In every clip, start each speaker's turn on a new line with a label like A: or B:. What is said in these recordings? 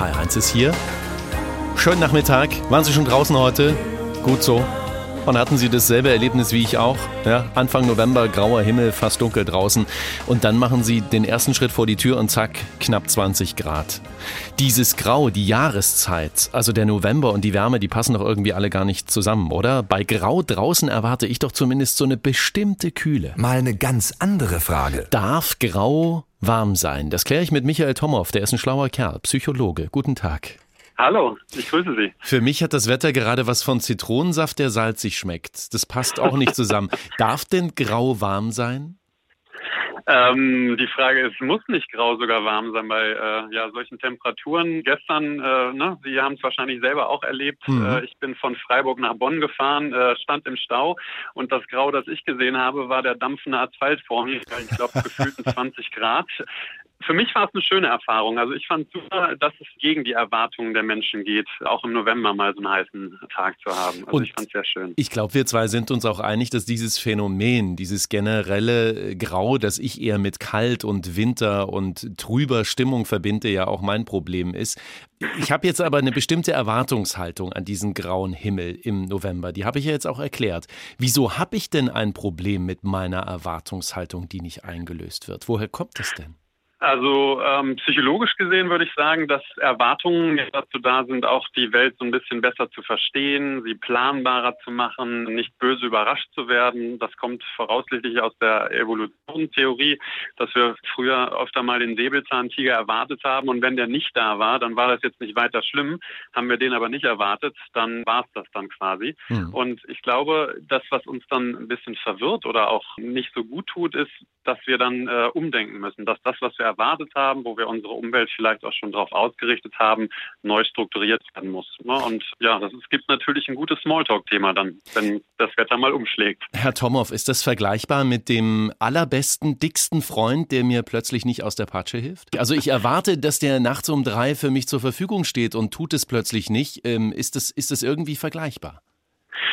A: HR1 ist hier. Schönen Nachmittag. Waren Sie schon draußen heute? Gut so. Und hatten Sie dasselbe Erlebnis wie ich auch? Ja, Anfang November, grauer Himmel, fast dunkel draußen. Und dann machen Sie den ersten Schritt vor die Tür und zack, knapp 20 Grad. Dieses Grau, die Jahreszeit, also der November und die Wärme, die passen doch irgendwie alle gar nicht zusammen, oder? Bei Grau draußen erwarte ich doch zumindest so eine bestimmte Kühle.
B: Mal eine ganz andere Frage.
A: Darf Grau warm sein? Das kläre ich mit Michael Tomow, der ist ein schlauer Kerl, Psychologe. Guten Tag.
C: Hallo, ich grüße Sie.
A: Für mich hat das Wetter gerade was von Zitronensaft, der salzig schmeckt. Das passt auch nicht zusammen. Darf denn grau warm sein?
C: Ähm, die Frage ist, muss nicht grau sogar warm sein bei äh, ja, solchen Temperaturen? Gestern, äh, ne, Sie haben es wahrscheinlich selber auch erlebt, mhm. äh, ich bin von Freiburg nach Bonn gefahren, äh, stand im Stau und das Grau, das ich gesehen habe, war der dampfende Asphalt vor mir. Ich glaube, gefühlten 20 Grad. Für mich war es eine schöne Erfahrung. Also ich fand super, dass es gegen die Erwartungen der Menschen geht, auch im November mal so einen heißen Tag zu haben. Also
A: Und
C: ich fand es sehr schön.
A: Ich glaube, wir zwei sind uns auch einig, dass dieses Phänomen, dieses generelle Grau, das ich eher mit kalt und Winter und trüber Stimmung verbinde, ja auch mein Problem ist. Ich habe jetzt aber eine bestimmte Erwartungshaltung an diesen grauen Himmel im November. Die habe ich ja jetzt auch erklärt. Wieso habe ich denn ein Problem mit meiner Erwartungshaltung, die nicht eingelöst wird? Woher kommt das denn?
C: Also ähm, psychologisch gesehen würde ich sagen, dass Erwartungen dazu da sind, auch die Welt so ein bisschen besser zu verstehen, sie planbarer zu machen, nicht böse überrascht zu werden. Das kommt voraussichtlich aus der Evolutionstheorie, dass wir früher öfter mal den Säbelzahntiger erwartet haben und wenn der nicht da war, dann war das jetzt nicht weiter schlimm. Haben wir den aber nicht erwartet, dann war es das dann quasi. Mhm. Und ich glaube, das, was uns dann ein bisschen verwirrt oder auch nicht so gut tut, ist, dass wir dann äh, umdenken müssen, dass das, was wir erwartet haben, wo wir unsere Umwelt vielleicht auch schon darauf ausgerichtet haben, neu strukturiert werden muss. Ne? Und ja, das, es gibt natürlich ein gutes Smalltalk-Thema dann, wenn das Wetter mal umschlägt.
A: Herr Tomow, ist das vergleichbar mit dem allerbesten, dicksten Freund, der mir plötzlich nicht aus der Patsche hilft? Also ich erwarte, dass der nachts um drei für mich zur Verfügung steht und tut es plötzlich nicht. Ähm, ist, das, ist das irgendwie vergleichbar?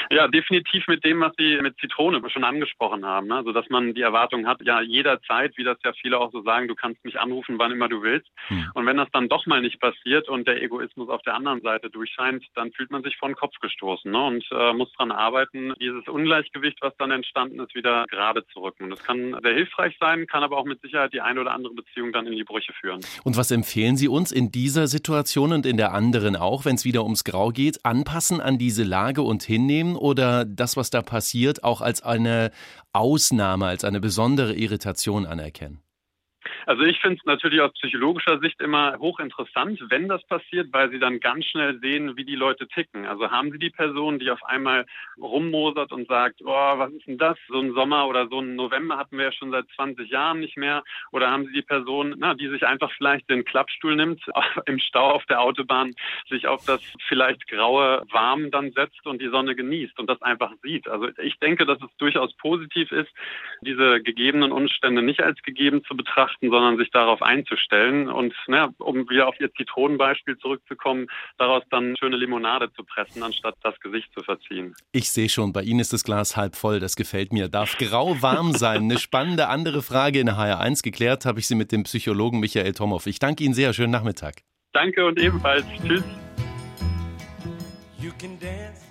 C: Ja, definitiv mit dem, was Sie mit Zitrone schon angesprochen haben. Also, dass man die Erwartung hat, ja, jederzeit, wie das ja viele auch so sagen, du kannst mich anrufen, wann immer du willst. Hm. Und wenn das dann doch mal nicht passiert und der Egoismus auf der anderen Seite durchscheint, dann fühlt man sich vor den Kopf gestoßen ne? und äh, muss daran arbeiten, dieses Ungleichgewicht, was dann entstanden ist, wieder gerade zu rücken. Das kann sehr hilfreich sein, kann aber auch mit Sicherheit die eine oder andere Beziehung dann in die Brüche führen.
A: Und was empfehlen Sie uns in dieser Situation und in der anderen auch, wenn es wieder ums Grau geht, anpassen an diese Lage und hinnehmen oder das, was da passiert, auch als eine Ausnahme, als eine besondere Irritation anerkennen?
C: Also ich finde es natürlich aus psychologischer Sicht immer hochinteressant, wenn das passiert, weil Sie dann ganz schnell sehen, wie die Leute ticken. Also haben Sie die Person, die auf einmal rummosert und sagt, oh, was ist denn das? So ein Sommer oder so ein November hatten wir ja schon seit 20 Jahren nicht mehr. Oder haben Sie die Person, na, die sich einfach vielleicht den Klappstuhl nimmt, im Stau auf der Autobahn, sich auf das vielleicht graue Warm dann setzt und die Sonne genießt und das einfach sieht. Also ich denke, dass es durchaus positiv ist, diese gegebenen Umstände nicht als gegeben zu betrachten, sondern sich darauf einzustellen und, ne, um wieder auf Ihr Zitronenbeispiel zurückzukommen, daraus dann schöne Limonade zu pressen, anstatt das Gesicht zu verziehen.
A: Ich sehe schon, bei Ihnen ist das Glas halb voll, das gefällt mir. Darf grau warm sein? Eine spannende andere Frage in HR1 geklärt habe ich sie mit dem Psychologen Michael Tomow. Ich danke Ihnen sehr, schönen Nachmittag.
C: Danke und ebenfalls. Tschüss.
D: You can dance.